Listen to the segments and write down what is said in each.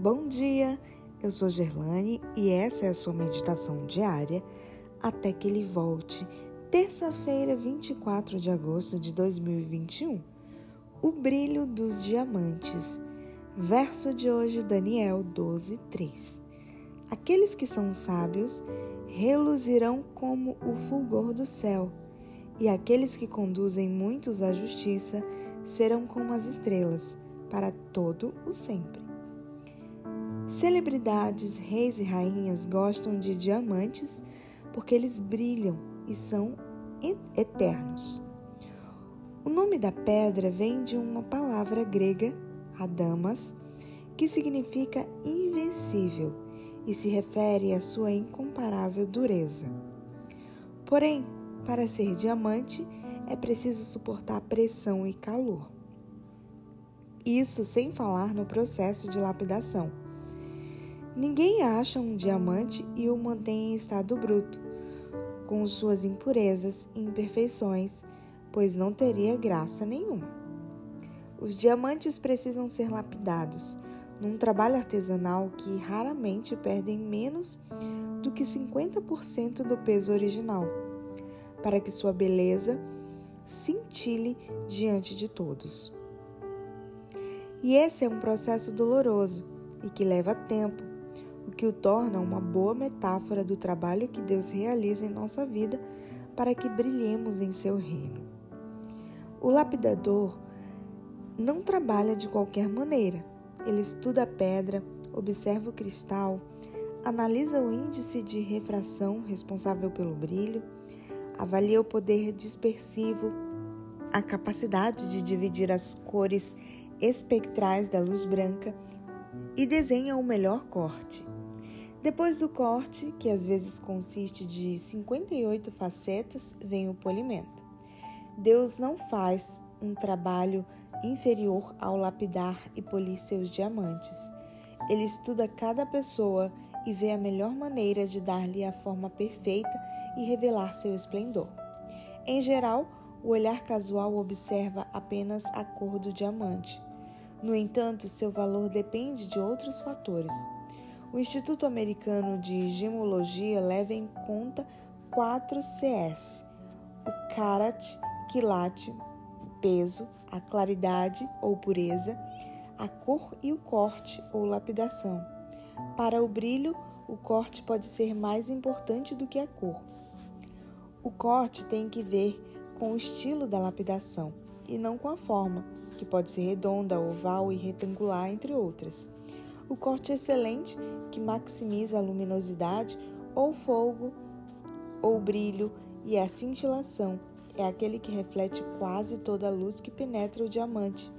Bom dia, eu sou Gerlane e essa é a sua meditação diária até que ele volte, terça-feira, 24 de agosto de 2021. O brilho dos diamantes. Verso de hoje, Daniel 12, 3. Aqueles que são sábios reluzirão como o fulgor do céu, e aqueles que conduzem muitos à justiça serão como as estrelas, para todo o sempre. Celebridades, reis e rainhas gostam de diamantes porque eles brilham e são eternos. O nome da pedra vem de uma palavra grega, adamas, que significa invencível e se refere à sua incomparável dureza. Porém, para ser diamante, é preciso suportar pressão e calor. Isso sem falar no processo de lapidação Ninguém acha um diamante e o mantém em estado bruto, com suas impurezas e imperfeições, pois não teria graça nenhuma. Os diamantes precisam ser lapidados, num trabalho artesanal que raramente perdem menos do que 50% do peso original, para que sua beleza cintile diante de todos. E esse é um processo doloroso e que leva tempo, que o torna uma boa metáfora do trabalho que Deus realiza em nossa vida para que brilhemos em seu reino. O lapidador não trabalha de qualquer maneira. Ele estuda a pedra, observa o cristal, analisa o índice de refração responsável pelo brilho, avalia o poder dispersivo, a capacidade de dividir as cores espectrais da luz branca e desenha o melhor corte. Depois do corte, que às vezes consiste de 58 facetas, vem o polimento. Deus não faz um trabalho inferior ao lapidar e polir seus diamantes. Ele estuda cada pessoa e vê a melhor maneira de dar-lhe a forma perfeita e revelar seu esplendor. Em geral, o olhar casual observa apenas a cor do diamante. No entanto, seu valor depende de outros fatores o Instituto Americano de Gemologia leva em conta quatro CS: o carat, quilate, peso, a claridade ou pureza, a cor e o corte ou lapidação. Para o brilho, o corte pode ser mais importante do que a cor. O corte tem que ver com o estilo da lapidação e não com a forma, que pode ser redonda, oval e retangular, entre outras. O corte excelente, que maximiza a luminosidade ou fogo ou brilho e a cintilação, é aquele que reflete quase toda a luz que penetra o diamante.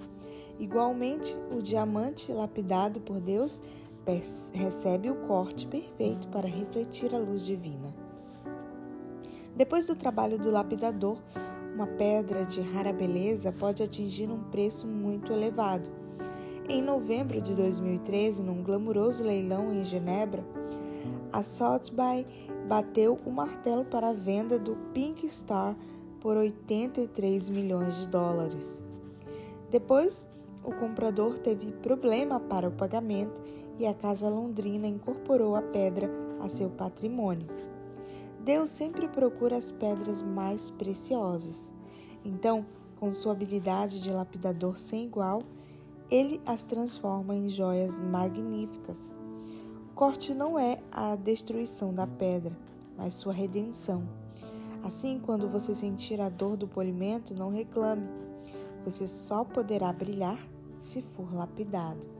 Igualmente, o diamante lapidado por Deus recebe o corte perfeito para refletir a luz divina. Depois do trabalho do lapidador, uma pedra de rara beleza pode atingir um preço muito elevado. Em novembro de 2013, num glamuroso leilão em Genebra, a Sotheby's bateu o martelo para a venda do Pink Star por 83 milhões de dólares. Depois, o comprador teve problema para o pagamento e a casa londrina incorporou a pedra a seu patrimônio. Deus sempre procura as pedras mais preciosas. Então, com sua habilidade de lapidador sem igual, ele as transforma em joias magníficas. O corte não é a destruição da pedra, mas sua redenção. Assim, quando você sentir a dor do polimento, não reclame. Você só poderá brilhar se for lapidado.